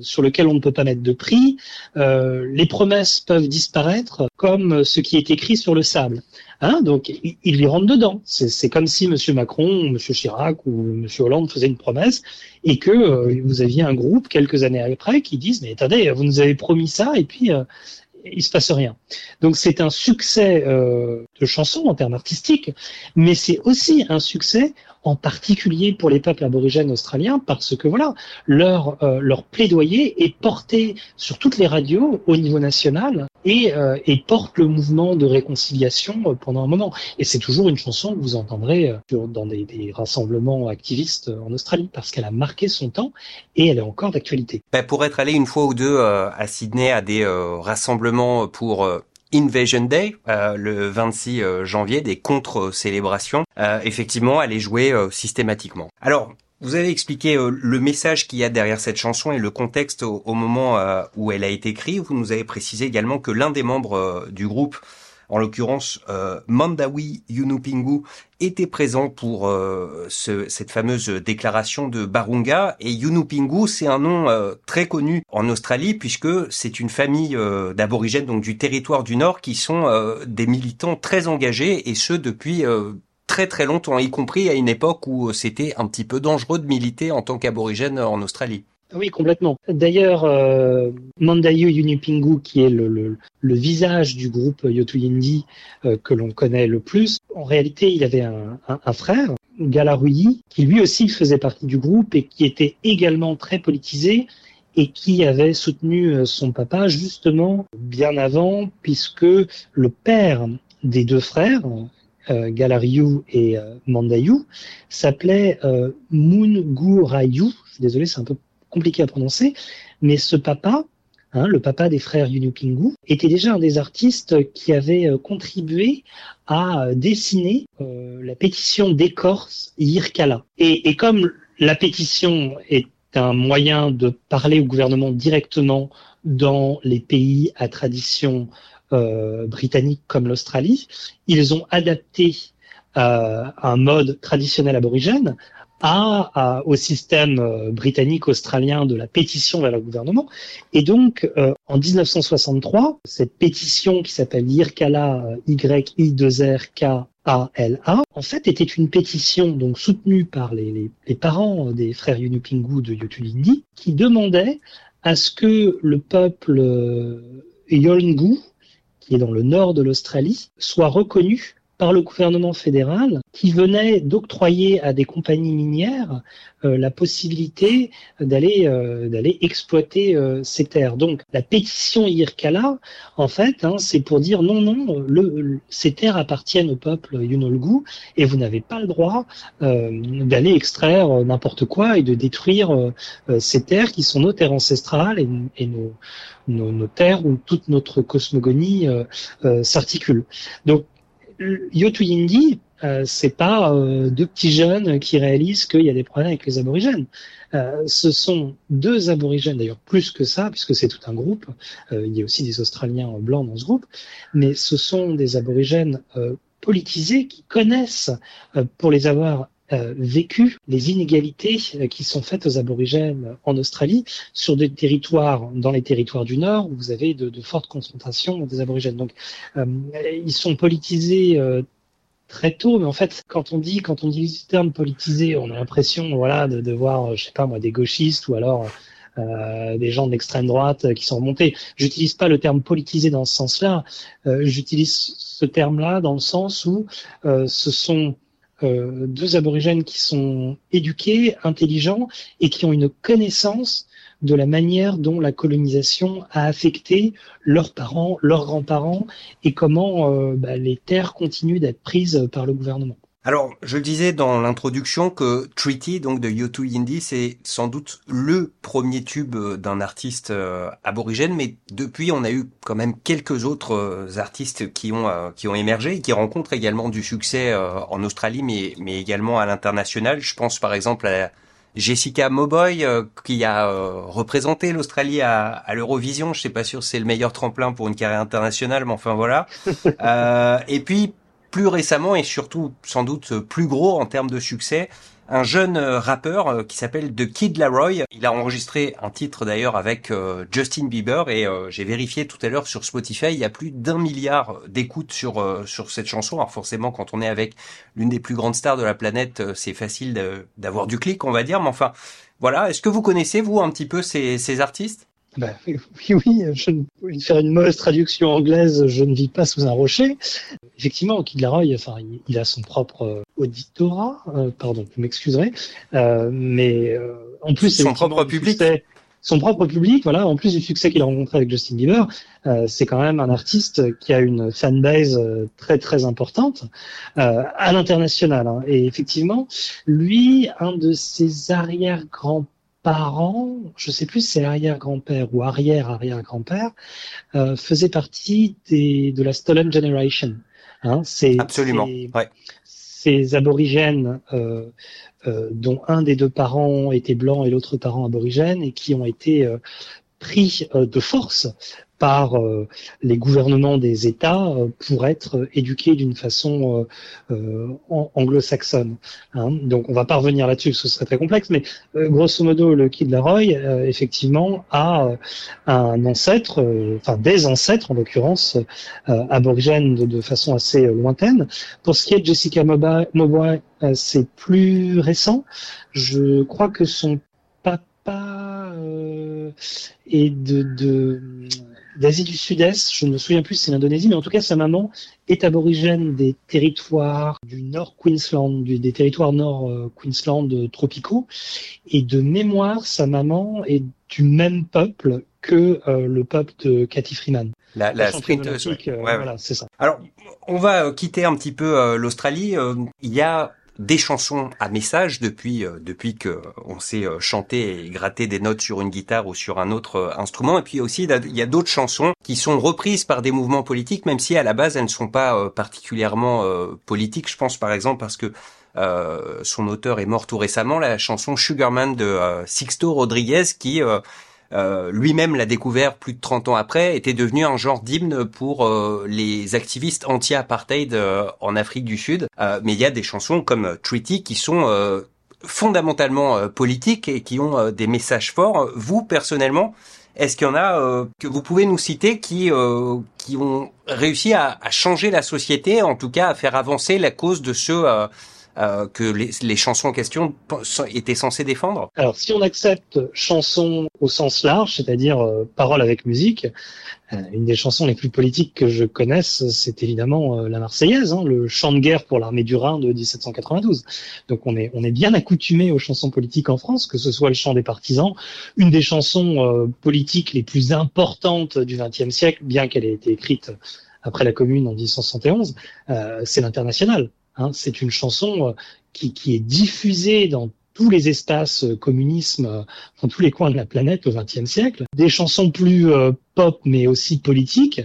sur lequel on ne peut pas mettre de prix. les promesses peuvent disparaître comme ce qui est écrit sur le sable. Hein, donc, il, lui rentre dedans. C'est comme si M. Macron, M. Chirac ou M. Hollande faisaient une promesse et que euh, vous aviez un groupe quelques années après qui disent mais attendez, vous nous avez promis ça et puis euh, il se passe rien. Donc c'est un succès euh, de chanson en termes artistiques, mais c'est aussi un succès en particulier pour les peuples aborigènes australiens parce que voilà leur euh, leur plaidoyer est porté sur toutes les radios au niveau national et, euh, et porte le mouvement de réconciliation euh, pendant un moment et c'est toujours une chanson que vous entendrez euh, dans des, des, rassemblements activistes en Australie parce qu'elle a marqué son temps et elle est encore d'actualité. Ben pour être allé une fois ou deux euh, à Sydney à des rassemblements pour Invasion Day, euh, le 26 euh, janvier, des contre-célébrations, euh, effectivement, elle est jouée euh, systématiquement. Alors, vous avez expliqué le message qu'il y a derrière cette chanson et le contexte au, au moment où elle a été écrite. Vous nous avez précisé également que l'un des membres du groupe en l'occurrence euh, Mandawi Yunupingu, était présent pour euh, ce, cette fameuse déclaration de Barunga. Et Yunupingu, c'est un nom euh, très connu en Australie puisque c'est une famille d'aborigènes donc du territoire du Nord qui sont des militants très engagés et ce depuis très très longtemps, y compris à une époque où c'était un petit peu dangereux de militer en tant qu'aborigène en Australie. Oui, complètement. D'ailleurs, euh, Mandayu Yunipingu, qui est le, le, le, visage du groupe Yotuyindi euh, que l'on connaît le plus, en réalité, il avait un, un, un frère, Galarui, qui lui aussi faisait partie du groupe et qui était également très politisé et qui avait soutenu euh, son papa justement bien avant, puisque le père des deux frères, euh, et euh, Mandayu, s'appelait euh, Mungurayu. Désolé, c'est un peu compliqué à prononcer, mais ce papa, hein, le papa des frères Yunupingu, était déjà un des artistes qui avait euh, contribué à dessiner euh, la pétition d'écorce Yirkala. Et, et, comme la pétition est un moyen de parler au gouvernement directement dans les pays à tradition euh, britannique comme l'Australie, ils ont adapté euh, un mode traditionnel aborigène à, à, au système euh, britannique-australien de la pétition vers le gouvernement. Et donc, euh, en 1963, cette pétition qui s'appelle YIRKALA, Y-I-2-R-K-A-L-A, en fait, était une pétition donc soutenue par les, les, les parents des frères Yunupingu de Yotulindi, qui demandait à ce que le peuple euh, Yolngu, qui est dans le nord de l'Australie, soit reconnu par le gouvernement fédéral qui venait d'octroyer à des compagnies minières euh, la possibilité d'aller euh, d'aller exploiter euh, ces terres. Donc la pétition Irkala, en fait, hein, c'est pour dire non non, le, le, ces terres appartiennent au peuple Yunolgu et vous n'avez pas le droit d'aller extraire n'importe quoi et de détruire ces terres qui sont nos terres ancestrales et, et nos, nos, nos, terres où toute notre cosmogonie s'articule. Donc Yotuyindi, euh, c'est pas euh, deux petits jeunes qui réalisent qu'il y a des problèmes avec les aborigènes. Euh, ce sont deux aborigènes, d'ailleurs plus que ça, puisque c'est tout un groupe. Euh, il y a aussi des Australiens blancs dans ce groupe, mais ce sont des aborigènes euh, politisés qui connaissent, pour les avoir euh, vécu les inégalités euh, qui sont faites aux aborigènes en Australie sur des territoires, dans les territoires du Nord, où vous avez de, de fortes concentrations des aborigènes. Donc, euh, ils sont politisés très tôt, mais en fait, quand on dit, quand on dit le terme politisé, on a l'impression, voilà, de, de voir, je sais pas moi, des gauchistes ou alors euh, des gens d'extrême droite qui sont remontés. J'utilise pas le terme politisé dans ce sens-là. Euh, J'utilise ce terme-là dans le sens où euh, ce sont euh, deux aborigènes qui sont éduqués, intelligents et qui ont une connaissance de la manière dont la colonisation a affecté leurs parents, leurs grands-parents et comment euh, bah, les terres continuent d'être prises par le gouvernement. Alors, je le disais dans l'introduction que Treaty, donc de U2 Indie, c'est sans doute le premier tube euh, d'un artiste euh, aborigène, mais depuis, on a eu quand même quelques autres euh, artistes qui ont qui ont émergé et qui rencontrent également du succès en Australie, mais mais également à l'international. Je pense par exemple à Jessica Mowboy qui a représenté l'Australie à, à l'Eurovision. Je sais pas sûr si c'est le meilleur tremplin pour une carrière internationale, mais enfin voilà. et puis plus récemment et surtout sans doute plus gros en termes de succès, un jeune euh, rappeur euh, qui s'appelle The Kid Laroi. Il a enregistré un titre d'ailleurs avec euh, Justin Bieber et j'ai vérifié tout à l'heure sur Spotify, il y a plus d'un milliard d'écoutes sur sur cette chanson. Alors forcément, quand on est avec l'une des plus grandes stars de la planète, c'est facile d'avoir du clic, on va dire. Mais enfin, voilà. Est-ce que vous connaissez vous un petit peu ces, ces artistes? Ben, oui, oui, je ne faire une mauvaise traduction anglaise, je ne vis pas sous un rocher. Effectivement, Kid Laroi, enfin, il a son propre euh, auditorat, euh, pardon, vous m'excuserez, euh, mais euh, en plus son propre public. son propre public, voilà. En plus du succès qu'il a rencontré avec Justin Bieber, euh, c'est quand même un artiste qui a une fanbase très très importante à l'international. Hein. Et effectivement, lui, un de ses arrière grands parents, je sais plus si c'est arrière-grand-père ou arrière-arrière-grand-père, euh, faisait partie des, de la Stolen Generation. Hein, c'est Absolument. Ces aborigènes euh, euh, dont un des deux parents était blanc et l'autre parent aborigène et qui ont été euh, pris euh, de force par euh, les gouvernements des États euh, pour être éduqués d'une façon anglo-saxonne. Hein. Donc on va pas revenir là-dessus, ce serait très complexe, mais grosso modo, le Kid Laroi, effectivement, a un ancêtre, enfin des ancêtres en l'occurrence, aborigènes de, façon assez lointaine. Pour ce qui est de Jessica Mowboy, c'est plus récent. Je crois que son papa et de d'Asie du Sud-Est, je ne me souviens plus si c'est l'Indonésie, mais en tout cas sa maman est aborigène des territoires du Nord Queensland, des territoires Nord euh, Queensland euh, tropicaux, et de mémoire sa maman est du même peuple que euh, le peuple de Cathy Freeman. La, la, sprinteuse. Voilà, c'est ça. Alors, on va quitter un petit peu l'Australie. il y a des chansons à message depuis euh, depuis que on sait euh, chanter et gratter des notes sur une guitare ou sur un autre euh, instrument. Et puis aussi il y a d'autres chansons qui sont reprises par des mouvements politiques même si à la base elles ne sont pas particulièrement politiques je pense par exemple parce que son auteur est mort tout récemment la chanson Sugarman de Sixto Rodriguez qui euh, lui-même l'a découvert plus de 30 ans après, était devenu un genre d'hymne pour euh, les activistes anti-apartheid euh, en Afrique du Sud. mais il y a des chansons comme Treaty qui sont fondamentalement politiques et qui ont des messages forts. Vous, personnellement, est-ce qu'il y en a que vous pouvez nous citer qui qui ont réussi à, à, changer la société, en tout cas à faire avancer la cause de ceux euh, que les, les, chansons en question étaient censées défendre? Alors, si on accepte chanson au sens large, c'est-à-dire euh, parole avec musique, euh, une des chansons les plus politiques que je connaisse, c'est évidemment la Marseillaise, hein, le chant de guerre pour l'armée du Rhin de 1792. Donc, on est on est bien accoutumé aux chansons politiques en France, que ce soit le chant des partisans, une des chansons politiques les plus importantes du XXe siècle, bien qu'elle ait été écrite après la Commune en 1871, euh, c'est l'international. Hein, c'est une chanson euh, qui, est diffusée dans tous les espaces euh, communisme, euh, dans tous les coins de la planète au XXe siècle. Des chansons plus pop mais aussi politique.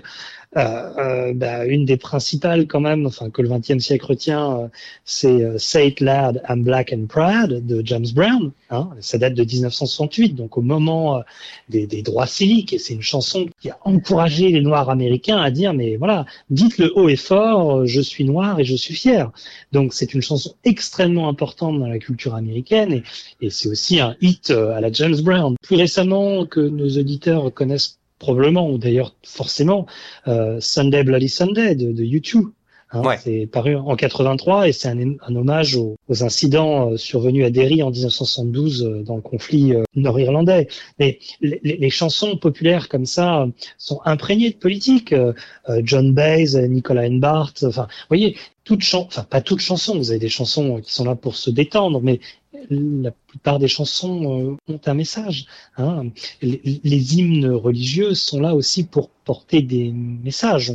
Euh, euh, bah, une des principales quand même, enfin que le XXe siècle retient, euh, c'est Say It Loud, I'm Black and Proud de James Brown. Hein, ça date de 1968, donc au moment des, des droits civiques, et c'est une chanson qui a encouragé les Noirs américains à dire mais voilà, dites le haut et fort, je suis noir et je suis fier. Donc c'est une chanson extrêmement importante dans la culture américaine et c'est aussi un hit à la James Brown. Plus récemment que nos auditeurs connaissent probablement, ou d'ailleurs forcément, euh, Sunday Bloody Sunday de, de YouTube. Hein, C'est paru en 83 et c'est un, un, hommage aux, aux incidents euh, survenus à Derry en 1972 euh, dans le conflit euh, nord-irlandais. Mais les, les, chansons populaires comme ça sont imprégnées de politique. John Baez, Nicolas Enbart, enfin, vous voyez, toutes chansons, enfin pas toutes chansons, vous avez des chansons qui sont là pour se détendre, mais la plupart des chansons ont un message. Hein. Les, hymnes religieux sont là aussi pour porter des messages.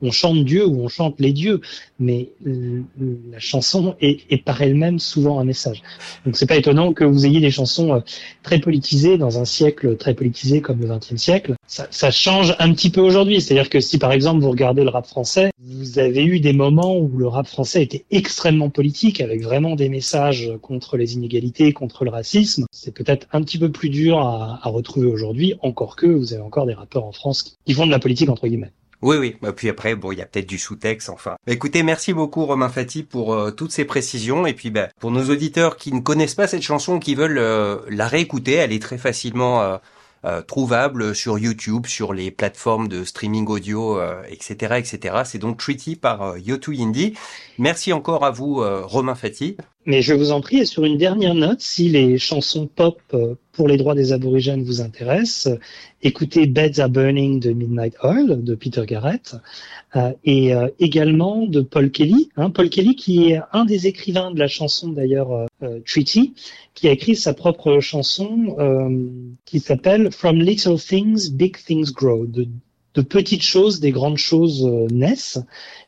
On, chante Dieu ou on chante les dieux, mais la chanson est, est par elle-même souvent un message. Donc c'est pas étonnant que vous ayez des chansons euh, très politisées dans un siècle très politisé comme le XXe siècle. Ça, ça, change un petit peu aujourd'hui. C'est-à-dire que si par exemple vous regardez le rap français, vous avez eu des moments où le rap français était extrêmement politique, avec vraiment des messages contre les inégalités, contre le racisme. C'est peut-être un petit peu plus dur à, retrouver aujourd'hui, encore que vous avez encore des rappeurs en France qui font de la politique entre guillemets. Oui, oui. Et bah, puis après, bon, il y a peut-être du sous-texte, enfin. Bah, écoutez, merci beaucoup Romain Fati pour euh, toutes ces précisions. Et puis, bah, pour nos auditeurs qui ne connaissent pas cette chanson, qui veulent euh, la réécouter, elle est très facilement euh, euh, trouvable sur YouTube, sur les plateformes de streaming audio, etc., etc. C'est donc Treaty par Yotu Indie. Merci encore à vous, Romain Fati. Mais je vous en prie, et sur une dernière note, si les chansons pop pour les droits des aborigènes vous intéressent, écoutez Beds Are Burning de Midnight Oil de Peter Garrett euh, et euh, également de Paul Kelly. Hein, Paul Kelly qui est un des écrivains de la chanson d'ailleurs euh, Treaty, qui a écrit sa propre chanson qui s'appelle From Little Things Big Things Grow de petites choses, des grandes choses euh, naissent.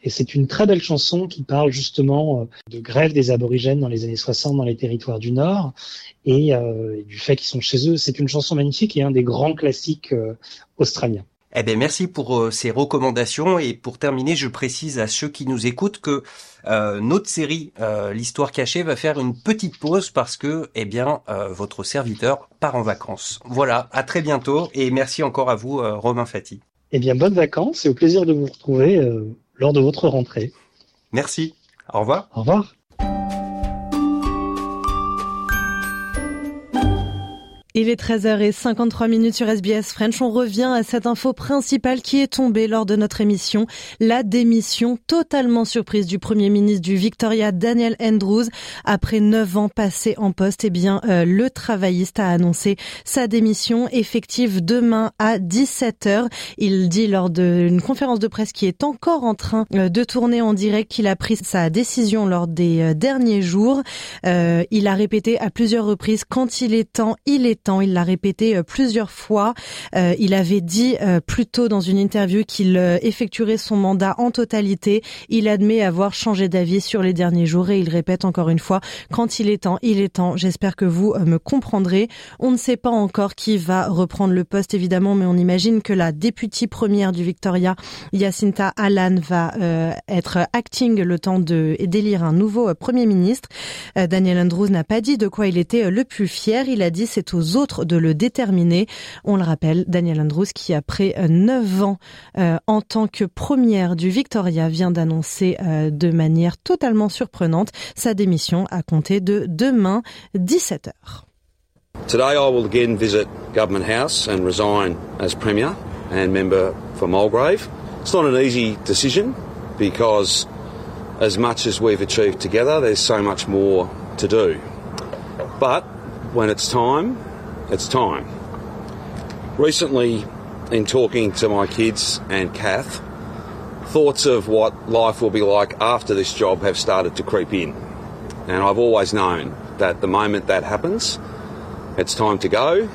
Et c'est une très belle chanson qui parle justement euh, de grève des aborigènes dans les années 60 dans les territoires du Nord et, euh, du fait qu'ils sont chez eux. C'est une chanson magnifique et un des grands classiques australiens. Eh bien, merci pour ces recommandations. Et pour terminer, je précise à ceux qui nous écoutent que notre série l'histoire cachée va faire une petite pause parce que eh bien votre serviteur part en vacances. Voilà, à très bientôt et merci encore à vous Romain Fati. Eh bien, bonnes vacances et au plaisir de vous retrouver euh, lors de votre rentrée. Merci. Au revoir. Au revoir. Il est 13h53 minutes sur SBS French. On revient à cette info principale qui est tombée lors de notre émission. La démission totalement surprise du premier ministre du Victoria, Daniel Andrews. Après neuf ans passés en poste, eh bien, euh, le travailliste a annoncé sa démission effective demain à 17h. Il dit lors d'une conférence de presse qui est encore en train euh, de tourner en direct qu'il a pris sa décision lors des euh, derniers jours. il a répété à plusieurs reprises quand il est temps, il est il l'a répété euh, plusieurs fois. Euh, il avait dit euh, plus tôt dans une interview qu'il effectuerait son mandat en totalité. Il admet avoir changé d'avis sur les derniers jours et il répète encore une fois, quand il est temps, il est temps. J'espère que vous me comprendrez. On ne sait pas encore qui va reprendre le poste, évidemment, mais on imagine que la députée première du Victoria, Jacinta Allan, va être acting le temps de d'élire un nouveau premier ministre. Daniel Andrews n'a pas dit de quoi il était le plus fier. Il a dit c'est aux autres de le déterminer. On le rappelle, Daniel Andrews qui après neuf ans euh, en tant que première du Victoria vient d'annoncer euh, de manière totalement surprenante sa démission à compter de demain 17h. Today I will again visit Government House and resign as Premier and member for Mulgrave. It's not an easy decision because as much as we've achieved together, there's so much more to do. But when it's time, it's time. Recently, in talking to my kids and Kath, thoughts of what life will be like after this job have started to creep in. And I've always known that the moment that happens, it's time to go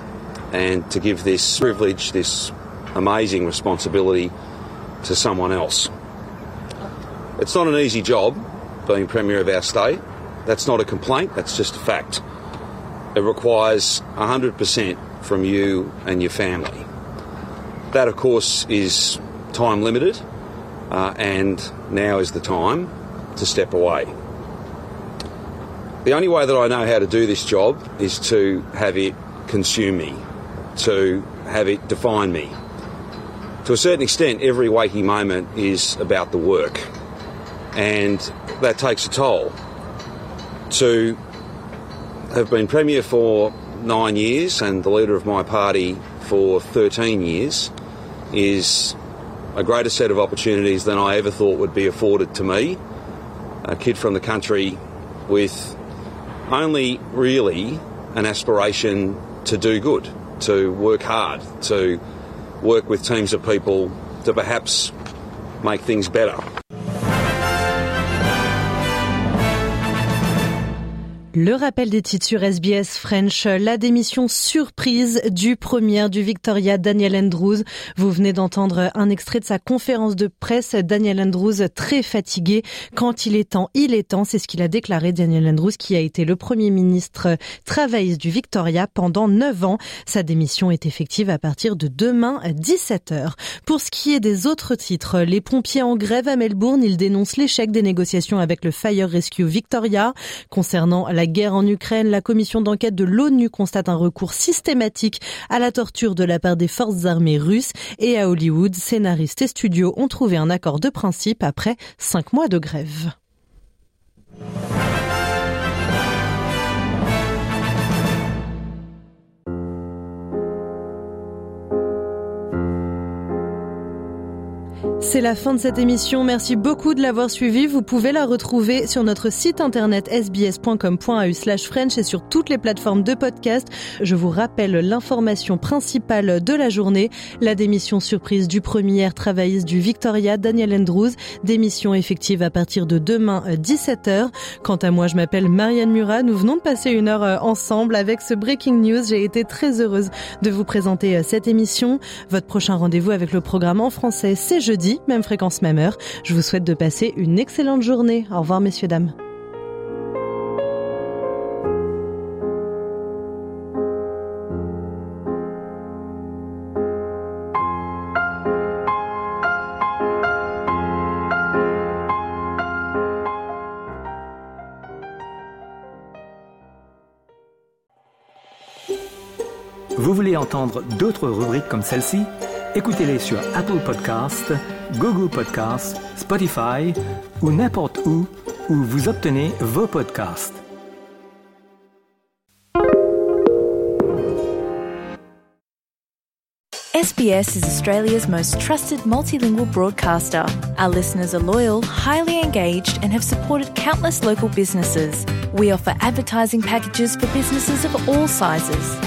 and to give this privilege, this amazing responsibility to someone else. It's not an easy job being Premier of our state. That's not a complaint, that's just a fact. It requires 100% from you and your family. That, of course, is time limited, uh, and now is the time to step away. The only way that I know how to do this job is to have it consume me, to have it define me. To a certain extent, every waking moment is about the work, and that takes a toll. To have been Premier for nine years and the leader of my party for 13 years is a greater set of opportunities than I ever thought would be afforded to me. A kid from the country with only really an aspiration to do good, to work hard, to work with teams of people to perhaps make things better. Le rappel des titres sur SBS French, la démission surprise du premier du Victoria Daniel Andrews. Vous venez d'entendre un extrait de sa conférence de presse. Daniel Andrews très fatigué. Quand il est temps, il est temps. C'est ce qu'il a déclaré Daniel Andrews qui a été le premier ministre travailliste du Victoria pendant neuf ans. Sa démission est effective à partir de demain 17h. Pour ce qui est des autres titres, les pompiers en grève à Melbourne, ils dénoncent l'échec des négociations avec le Fire Rescue Victoria concernant la guerre en Ukraine, la commission d'enquête de l'ONU constate un recours systématique à la torture de la part des forces armées russes et à Hollywood, scénaristes et studios ont trouvé un accord de principe après cinq mois de grève. C'est la fin de cette émission. Merci beaucoup de l'avoir suivie. Vous pouvez la retrouver sur notre site internet sbs.com.au slash French et sur toutes les plateformes de podcast. Je vous rappelle l'information principale de la journée. La démission surprise du premier travailliste du Victoria, Daniel Andrews. Démission effective à partir de demain 17h. Quant à moi, je m'appelle Marianne Murat. Nous venons de passer une heure euh, ensemble avec ce Breaking News. J'ai été très heureuse de vous présenter euh, cette émission. Votre prochain rendez-vous avec le programme en français, c'est jeudi même fréquence, même heure. Je vous souhaite de passer une excellente journée. Au revoir, messieurs, dames. Vous voulez entendre d'autres rubriques comme celle-ci? Écoutez-les sur Apple Podcasts, Google Podcasts, Spotify ou n'importe où où vous obtenez vos podcasts. SBS is Australia's most trusted multilingual broadcaster. Our listeners are loyal, highly engaged, and have supported countless local businesses. We offer advertising packages for businesses of all sizes.